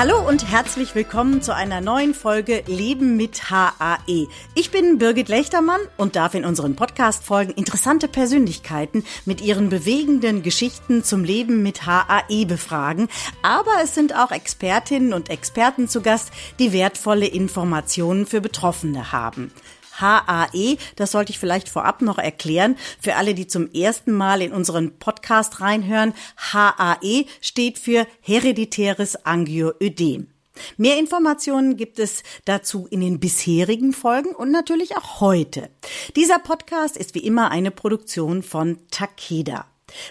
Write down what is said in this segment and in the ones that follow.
Hallo und herzlich willkommen zu einer neuen Folge Leben mit HAE. Ich bin Birgit Lechtermann und darf in unseren Podcast-Folgen interessante Persönlichkeiten mit ihren bewegenden Geschichten zum Leben mit HAE befragen. Aber es sind auch Expertinnen und Experten zu Gast, die wertvolle Informationen für Betroffene haben. HAE, das sollte ich vielleicht vorab noch erklären, für alle, die zum ersten Mal in unseren Podcast reinhören. HAE steht für hereditäres Angioödem. Mehr Informationen gibt es dazu in den bisherigen Folgen und natürlich auch heute. Dieser Podcast ist wie immer eine Produktion von Takeda.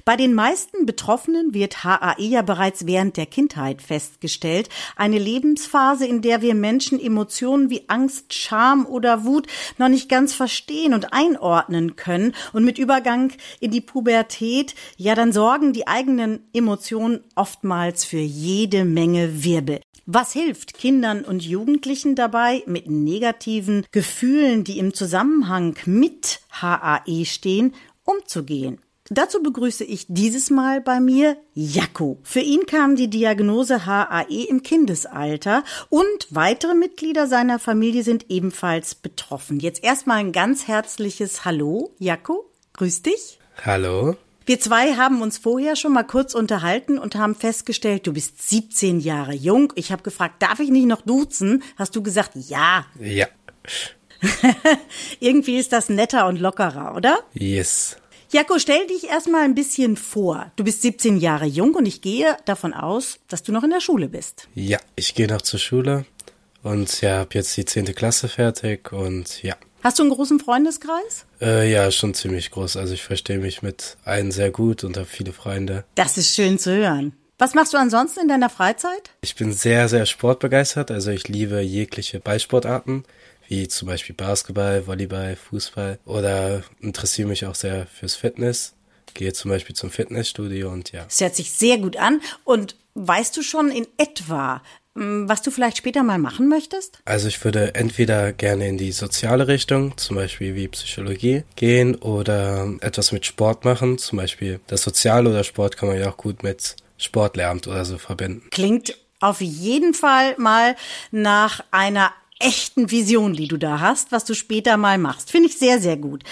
Bei den meisten Betroffenen wird HAE ja bereits während der Kindheit festgestellt. Eine Lebensphase, in der wir Menschen Emotionen wie Angst, Scham oder Wut noch nicht ganz verstehen und einordnen können. Und mit Übergang in die Pubertät, ja, dann sorgen die eigenen Emotionen oftmals für jede Menge Wirbel. Was hilft Kindern und Jugendlichen dabei, mit negativen Gefühlen, die im Zusammenhang mit HAE stehen, umzugehen? Dazu begrüße ich dieses Mal bei mir Jakko. Für ihn kam die Diagnose HAE im Kindesalter und weitere Mitglieder seiner Familie sind ebenfalls betroffen. Jetzt erstmal ein ganz herzliches Hallo, Jakko. Grüß dich. Hallo. Wir zwei haben uns vorher schon mal kurz unterhalten und haben festgestellt, du bist 17 Jahre jung. Ich habe gefragt, darf ich nicht noch duzen? Hast du gesagt, ja. Ja. Irgendwie ist das netter und lockerer, oder? Yes. Jako, stell dich erstmal ein bisschen vor. Du bist 17 Jahre jung und ich gehe davon aus, dass du noch in der Schule bist. Ja, ich gehe noch zur Schule und ja, habe jetzt die 10. Klasse fertig und ja. Hast du einen großen Freundeskreis? Äh, ja, schon ziemlich groß. Also ich verstehe mich mit allen sehr gut und habe viele Freunde. Das ist schön zu hören. Was machst du ansonsten in deiner Freizeit? Ich bin sehr, sehr sportbegeistert. Also ich liebe jegliche Ballsportarten wie zum Beispiel Basketball, Volleyball, Fußball oder interessiere mich auch sehr fürs Fitness. Gehe zum Beispiel zum Fitnessstudio und ja. Es hört sich sehr gut an. Und weißt du schon in etwa, hm, was du vielleicht später mal machen möchtest? Also ich würde entweder gerne in die soziale Richtung, zum Beispiel wie Psychologie, gehen oder etwas mit Sport machen. Zum Beispiel das Soziale oder Sport kann man ja auch gut mit Sportlehramt oder so verbinden. Klingt auf jeden Fall mal nach einer echten Vision, die du da hast, was du später mal machst. Finde ich sehr, sehr gut.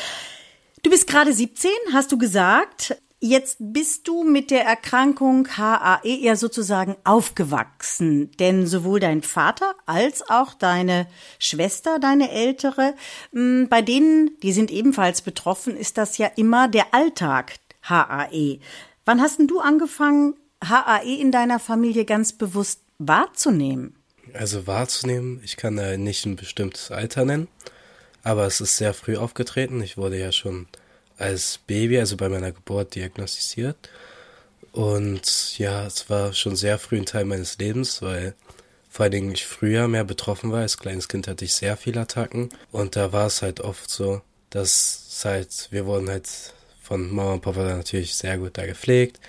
Du bist gerade 17, hast du gesagt. Jetzt bist du mit der Erkrankung HAE ja sozusagen aufgewachsen, denn sowohl dein Vater als auch deine Schwester, deine ältere, hm, bei denen, die sind ebenfalls betroffen, ist das ja immer der Alltag HAE. Wann hast denn du angefangen, HAE in deiner Familie ganz bewusst wahrzunehmen? Also wahrzunehmen, ich kann da nicht ein bestimmtes Alter nennen, aber es ist sehr früh aufgetreten. Ich wurde ja schon als Baby, also bei meiner Geburt, diagnostiziert. Und ja, es war schon sehr früh ein Teil meines Lebens, weil vor allen Dingen ich früher mehr betroffen war. Als kleines Kind hatte ich sehr viele Attacken. Und da war es halt oft so, dass halt, wir wurden halt von Mama und Papa natürlich sehr gut da gepflegt.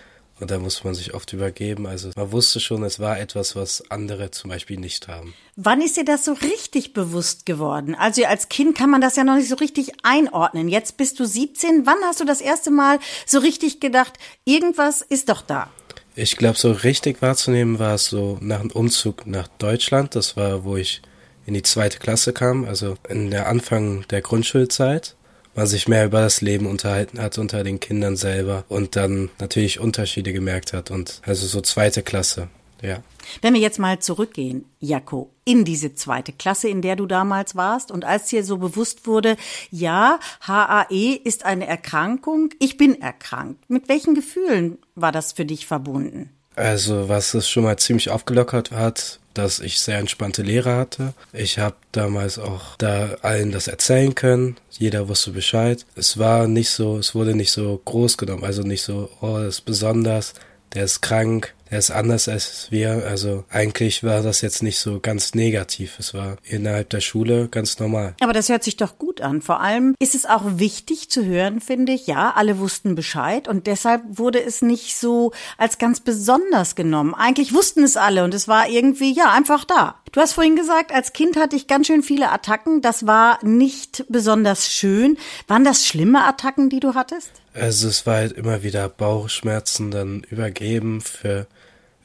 Und da muss man sich oft übergeben. Also man wusste schon, es war etwas, was andere zum Beispiel nicht haben. Wann ist dir das so richtig bewusst geworden? Also als Kind kann man das ja noch nicht so richtig einordnen. Jetzt bist du 17. Wann hast du das erste Mal so richtig gedacht, irgendwas ist doch da? Ich glaube, so richtig wahrzunehmen war es so nach dem Umzug nach Deutschland. Das war, wo ich in die zweite Klasse kam, also in der Anfang der Grundschulzeit man sich mehr über das Leben unterhalten hat unter den Kindern selber und dann natürlich Unterschiede gemerkt hat und also so zweite Klasse, ja. Wenn wir jetzt mal zurückgehen, Jakko, in diese zweite Klasse, in der du damals warst und als dir so bewusst wurde, ja, HAE ist eine Erkrankung, ich bin erkrankt. Mit welchen Gefühlen war das für dich verbunden? Also, was es schon mal ziemlich aufgelockert hat, dass ich sehr entspannte Lehrer hatte. Ich habe damals auch da allen das erzählen können. Jeder wusste Bescheid. Es war nicht so, es wurde nicht so groß genommen, also nicht so, oh, das ist besonders, der ist krank, der ist anders als wir. Also eigentlich war das jetzt nicht so ganz negativ. Es war innerhalb der Schule ganz normal. Aber das hört sich doch gut an. Vor allem ist es auch wichtig zu hören, finde ich. Ja, alle wussten Bescheid und deshalb wurde es nicht so als ganz besonders genommen. Eigentlich wussten es alle und es war irgendwie, ja, einfach da. Du hast vorhin gesagt, als Kind hatte ich ganz schön viele Attacken. Das war nicht besonders schön. Waren das schlimme Attacken, die du hattest? Also es war halt immer wieder Bauchschmerzen, dann übergeben für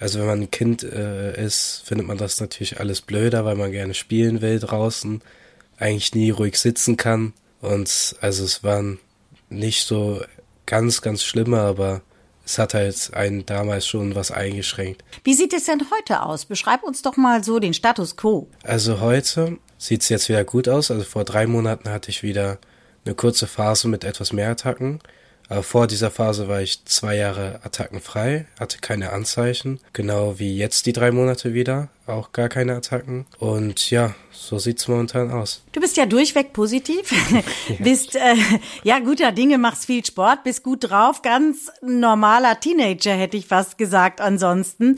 also wenn man ein Kind äh, ist, findet man das natürlich alles blöder, weil man gerne spielen will draußen, eigentlich nie ruhig sitzen kann. Und also es waren nicht so ganz, ganz schlimme, aber es hat halt einen damals schon was eingeschränkt. Wie sieht es denn heute aus? Beschreib uns doch mal so den Status quo. Also heute sieht es jetzt wieder gut aus. Also vor drei Monaten hatte ich wieder eine kurze Phase mit etwas mehr Attacken. Aber vor dieser Phase war ich zwei Jahre attackenfrei, hatte keine Anzeichen, genau wie jetzt die drei Monate wieder, auch gar keine Attacken. Und ja, so sieht's momentan aus. Du bist ja durchweg positiv, ja. bist äh, ja guter Dinge, machst viel Sport, bist gut drauf, ganz normaler Teenager hätte ich fast gesagt. Ansonsten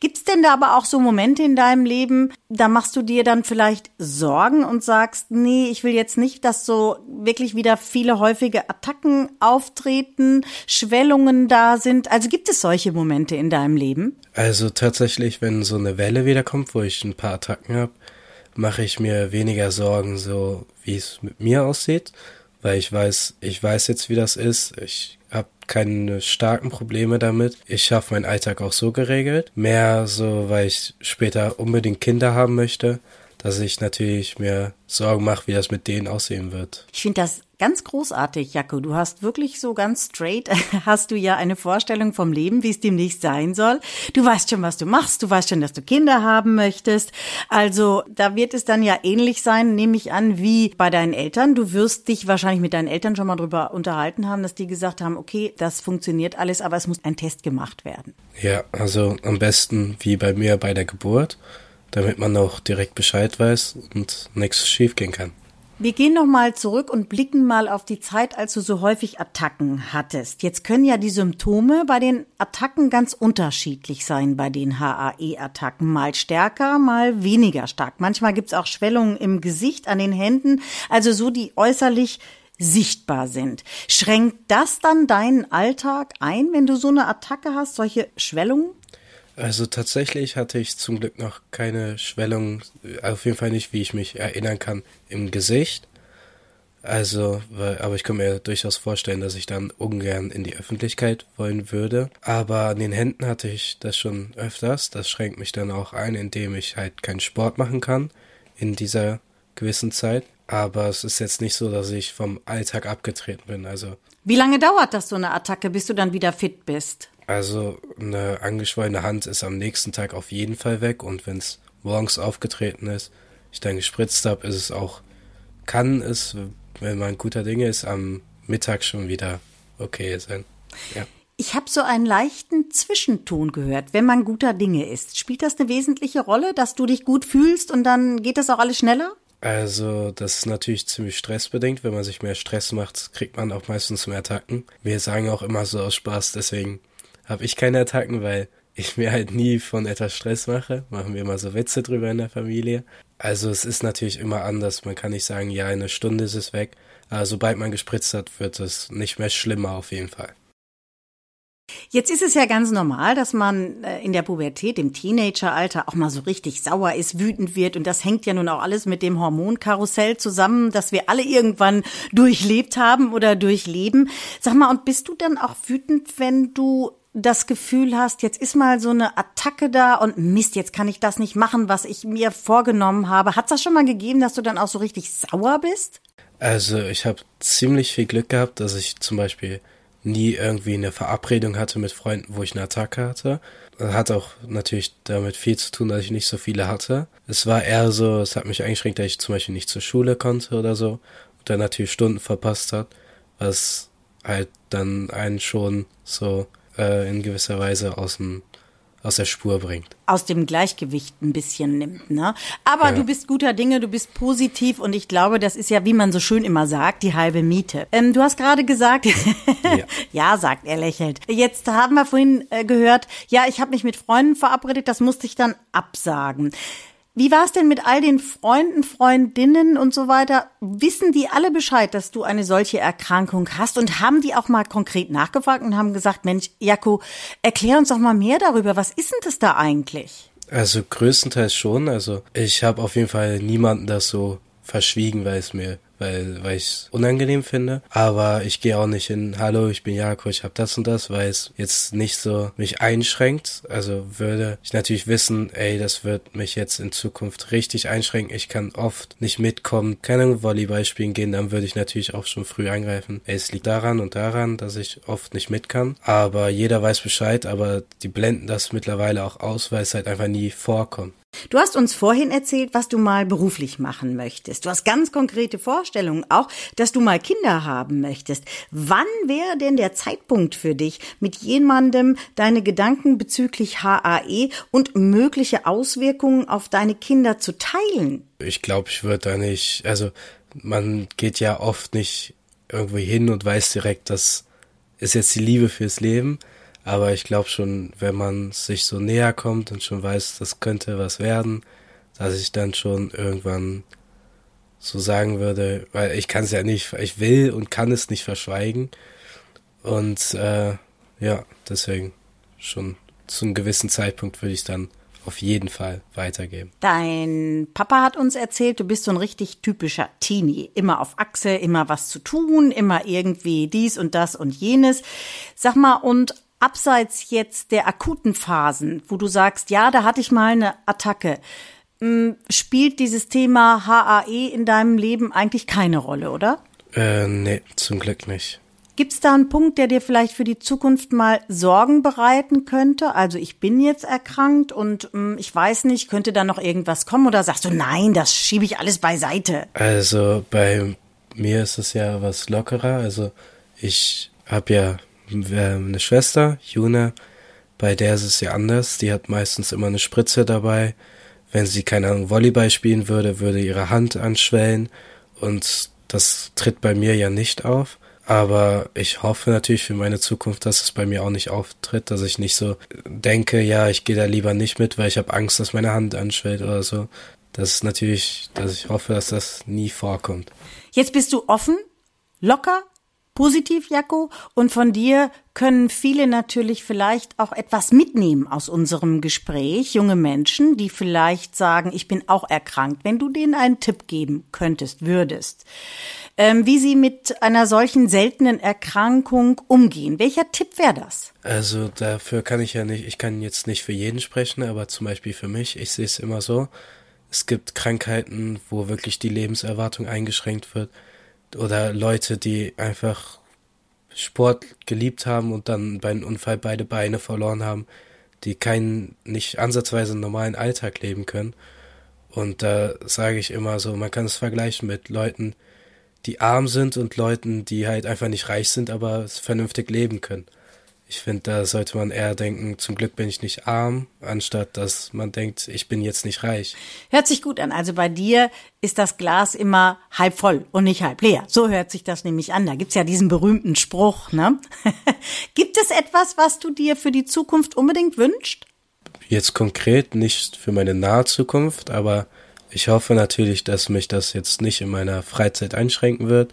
gibt's denn da aber auch so Momente in deinem Leben, da machst du dir dann vielleicht Sorgen und sagst, nee, ich will jetzt nicht, dass so wirklich wieder viele häufige Attacken auftreten, Schwellungen da sind. Also gibt es solche Momente in deinem Leben? Also tatsächlich, wenn so eine Welle wieder kommt, wo ich ein paar Attacken habe, mache ich mir weniger Sorgen, so wie es mit mir aussieht, weil ich weiß, ich weiß jetzt, wie das ist. Ich habe keine starken Probleme damit. Ich schaffe meinen Alltag auch so geregelt. Mehr so, weil ich später unbedingt Kinder haben möchte, dass ich natürlich mir Sorgen mache, wie das mit denen aussehen wird. Ich finde das ganz großartig, Jaco. Du hast wirklich so ganz straight, hast du ja eine Vorstellung vom Leben, wie es demnächst sein soll. Du weißt schon, was du machst. Du weißt schon, dass du Kinder haben möchtest. Also da wird es dann ja ähnlich sein, nehme ich an, wie bei deinen Eltern. Du wirst dich wahrscheinlich mit deinen Eltern schon mal drüber unterhalten haben, dass die gesagt haben, okay, das funktioniert alles, aber es muss ein Test gemacht werden. Ja, also am besten wie bei mir bei der Geburt, damit man auch direkt Bescheid weiß und nichts schiefgehen kann. Wir gehen noch mal zurück und blicken mal auf die Zeit, als du so häufig Attacken hattest. Jetzt können ja die Symptome bei den Attacken ganz unterschiedlich sein, bei den HAE-Attacken. Mal stärker, mal weniger stark. Manchmal gibt's auch Schwellungen im Gesicht, an den Händen, also so, die äußerlich sichtbar sind. Schränkt das dann deinen Alltag ein, wenn du so eine Attacke hast, solche Schwellungen? Also tatsächlich hatte ich zum Glück noch keine Schwellung, auf jeden Fall nicht, wie ich mich erinnern kann, im Gesicht. Also, weil, aber ich kann mir durchaus vorstellen, dass ich dann ungern in die Öffentlichkeit wollen würde. Aber an den Händen hatte ich das schon öfters. Das schränkt mich dann auch ein, indem ich halt keinen Sport machen kann in dieser gewissen Zeit. Aber es ist jetzt nicht so, dass ich vom Alltag abgetreten bin. Also. Wie lange dauert das so eine Attacke, bis du dann wieder fit bist? Also eine angeschwollene Hand ist am nächsten Tag auf jeden Fall weg und wenn es morgens aufgetreten ist, ich dann gespritzt habe, ist es auch, kann es, wenn man guter Dinge ist, am Mittag schon wieder okay sein. Ja. Ich habe so einen leichten Zwischenton gehört, wenn man guter Dinge ist. Spielt das eine wesentliche Rolle, dass du dich gut fühlst und dann geht das auch alles schneller? Also, das ist natürlich ziemlich stressbedingt. Wenn man sich mehr Stress macht, kriegt man auch meistens mehr Attacken. Wir sagen auch immer so aus Spaß, deswegen habe ich keine Attacken, weil ich mir halt nie von etwas Stress mache. Machen wir immer so Witze drüber in der Familie. Also es ist natürlich immer anders. Man kann nicht sagen, ja, in einer Stunde ist es weg. Aber sobald man gespritzt hat, wird es nicht mehr schlimmer auf jeden Fall. Jetzt ist es ja ganz normal, dass man äh, in der Pubertät, im Teenageralter auch mal so richtig sauer ist, wütend wird. Und das hängt ja nun auch alles mit dem Hormonkarussell zusammen, das wir alle irgendwann durchlebt haben oder durchleben. Sag mal, und bist du dann auch wütend, wenn du das Gefühl hast, jetzt ist mal so eine Attacke da und Mist, jetzt kann ich das nicht machen, was ich mir vorgenommen habe. Hat es das schon mal gegeben, dass du dann auch so richtig sauer bist? Also ich habe ziemlich viel Glück gehabt, dass ich zum Beispiel nie irgendwie eine Verabredung hatte mit Freunden, wo ich eine Attacke hatte. Das hat auch natürlich damit viel zu tun, dass ich nicht so viele hatte. Es war eher so, es hat mich eingeschränkt, dass ich zum Beispiel nicht zur Schule konnte oder so und dann natürlich Stunden verpasst hat, was halt dann einen schon so äh, in gewisser Weise aus dem aus der Spur bringt. Aus dem Gleichgewicht ein bisschen nimmt, ne? Aber Ja. du bist guter Dinge, du bist positiv und ich glaube, das ist ja, wie man so schön immer sagt, die halbe Miete. Ähm, du hast gerade gesagt, ja. Ja. sagt er lächelnd. Jetzt haben wir vorhin äh, gehört, ja, ich habe mich mit Freunden verabredet, das musste ich dann absagen. Wie war es denn mit all den Freunden, Freundinnen und so weiter? Wissen die alle Bescheid, dass du eine solche Erkrankung hast? Und haben die auch mal konkret nachgefragt und haben gesagt, Mensch, Jaco, erklär uns doch mal mehr darüber. Was ist denn das da eigentlich? Also größtenteils schon. Also ich habe auf jeden Fall niemanden das so verschwiegen, weil es mir, weil, weil ich es unangenehm finde. Aber ich gehe auch nicht in, hallo, ich bin Jakob, ich habe das und das, weil es jetzt nicht so mich einschränkt. Also würde ich natürlich wissen, ey, das wird mich jetzt in Zukunft richtig einschränken. Ich kann oft nicht mitkommen, keine Ahnung, Volleyball spielen gehen, dann würde ich natürlich auch schon früh eingreifen. Ey, es liegt daran und daran, dass ich oft nicht mit kann. Aber jeder weiß Bescheid, aber die blenden das mittlerweile auch aus, weil es halt einfach nie vorkommt. Du hast uns vorhin erzählt, was du mal beruflich machen möchtest. Du hast ganz konkrete Vorstellungen auch, dass du mal Kinder haben möchtest. Wann wäre denn der Zeitpunkt für dich, mit jemandem deine Gedanken bezüglich HAE und mögliche Auswirkungen auf deine Kinder zu teilen? Ich glaube, ich würde da nicht, also man geht ja oft nicht irgendwo hin und weiß direkt, das ist jetzt die Liebe fürs Leben. Aber ich glaube schon, wenn man sich so näher kommt und schon weiß, das könnte was werden, dass ich dann schon irgendwann so sagen würde, weil ich kann es ja nicht, ich will und kann es nicht verschweigen. Und äh, ja, deswegen schon zu einem gewissen Zeitpunkt würde ich dann auf jeden Fall weitergeben. Dein Papa hat uns erzählt, du bist so ein richtig typischer Teenie. Immer auf Achse, immer was zu tun, immer irgendwie dies und das und jenes. Sag mal, und abseits jetzt der akuten Phasen, wo du sagst, ja, da hatte ich mal eine Attacke, m, spielt dieses Thema HAE in deinem Leben eigentlich keine Rolle, oder? Äh, nee, zum Glück nicht. Gibt es da einen Punkt, der dir vielleicht für die Zukunft mal Sorgen bereiten könnte? Also ich bin jetzt erkrankt und mh, ich weiß nicht, könnte da noch irgendwas kommen oder sagst du, nein, das schiebe ich alles beiseite? Also bei mir ist es ja was lockerer. Also ich habe ja eine Schwester, Juna, bei der ist es ja anders. Die hat meistens immer eine Spritze dabei. Wenn sie, keine Ahnung, Volleyball spielen würde, würde ihre Hand anschwellen. Und das tritt bei mir ja nicht auf. Aber ich hoffe natürlich für meine Zukunft, dass es bei mir auch nicht auftritt, dass ich nicht so denke, ja, ich gehe da lieber nicht mit, weil ich habe Angst, dass meine Hand anschwellt oder so. Das ist natürlich, dass ich hoffe, dass das nie vorkommt. Jetzt bist du offen, locker, positiv, Jaco, und von dir können viele natürlich vielleicht auch etwas mitnehmen aus unserem Gespräch. Junge Menschen, die vielleicht sagen, ich bin auch erkrankt, wenn du denen einen Tipp geben könntest, würdest. Ähm, wie sie mit einer solchen seltenen Erkrankung umgehen. Welcher Tipp wäre das? Also dafür kann ich ja nicht, ich kann jetzt nicht für jeden sprechen, aber zum Beispiel für mich, ich sehe es immer so, es gibt Krankheiten, wo wirklich die Lebenserwartung eingeschränkt wird oder Leute, die einfach Sport geliebt haben und dann bei einem Unfall beide Beine verloren haben, die keinen, nicht ansatzweise normalen Alltag leben können. Und da sage ich immer so, man kann es vergleichen mit Leuten, die arm sind und Leuten, die halt einfach nicht reich sind, aber vernünftig leben können. Ich finde, da sollte man eher denken, zum Glück bin ich nicht arm, anstatt dass man denkt, ich bin jetzt nicht reich. Hört sich gut an. Also bei dir ist das Glas immer halb voll und nicht halb leer. So hört sich das nämlich an. Da gibt's ja diesen berühmten Spruch, ne? Gibt es etwas, was du dir für die Zukunft unbedingt wünschst? Jetzt konkret nicht für meine nahe Zukunft, aber ich hoffe natürlich, dass mich das jetzt nicht in meiner Freizeit einschränken wird,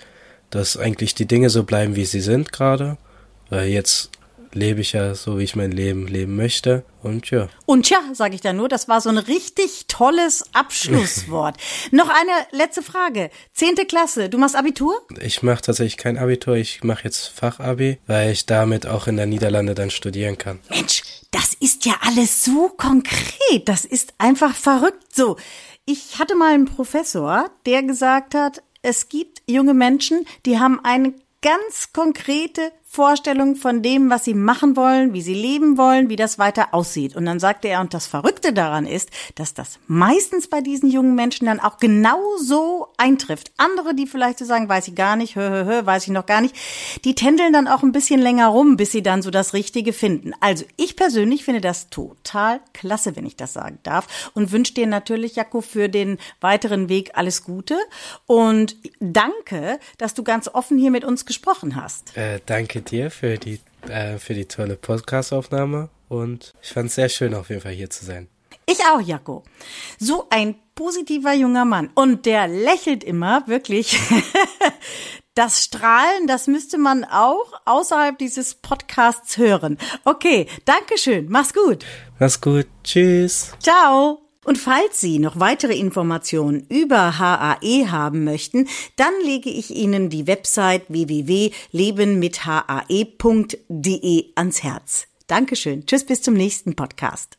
dass eigentlich die Dinge so bleiben, wie sie sind gerade, weil jetzt lebe ich ja so, wie ich mein Leben leben möchte und ja. Und tja, sage ich da nur, das war so ein richtig tolles Abschlusswort. Noch eine letzte Frage. Zehnte Klasse, du machst Abitur? Ich mache tatsächlich kein Abitur, ich mache jetzt Fachabi, weil ich damit auch in der Niederlande dann studieren kann. Mensch, das ist ja alles so konkret. Das ist einfach verrückt so. Ich hatte mal einen Professor, der gesagt hat, es gibt junge Menschen, die haben eine ganz konkrete Vorstellung von dem, was sie machen wollen, wie sie leben wollen, wie das weiter aussieht. Und dann sagte er, und das Verrückte daran ist, dass das meistens bei diesen jungen Menschen dann auch genau so eintrifft. Andere, die vielleicht so sagen, weiß ich gar nicht, hö, hö, hö, weiß ich noch gar nicht, die tändeln dann auch ein bisschen länger rum, bis sie dann so das Richtige finden. Also ich persönlich finde das total klasse, wenn ich das sagen darf und wünsche dir natürlich, Jakob, für den weiteren Weg alles Gute und danke, dass du ganz offen hier mit uns gesprochen hast. Äh, danke dir für die, äh, für die tolle Podcast-Aufnahme und ich fand es sehr schön, auf jeden Fall hier zu sein. Ich auch, Jaco. So ein positiver junger Mann. Und der lächelt immer, wirklich. Das Strahlen, das müsste man auch außerhalb dieses Podcasts hören. Okay, Dankeschön. Mach's gut. Mach's gut. Tschüss. Ciao. Und falls Sie noch weitere Informationen über HAE haben möchten, dann lege ich Ihnen die Website www.lebenmithae.de ans Herz. Dankeschön. Tschüss, bis zum nächsten Podcast.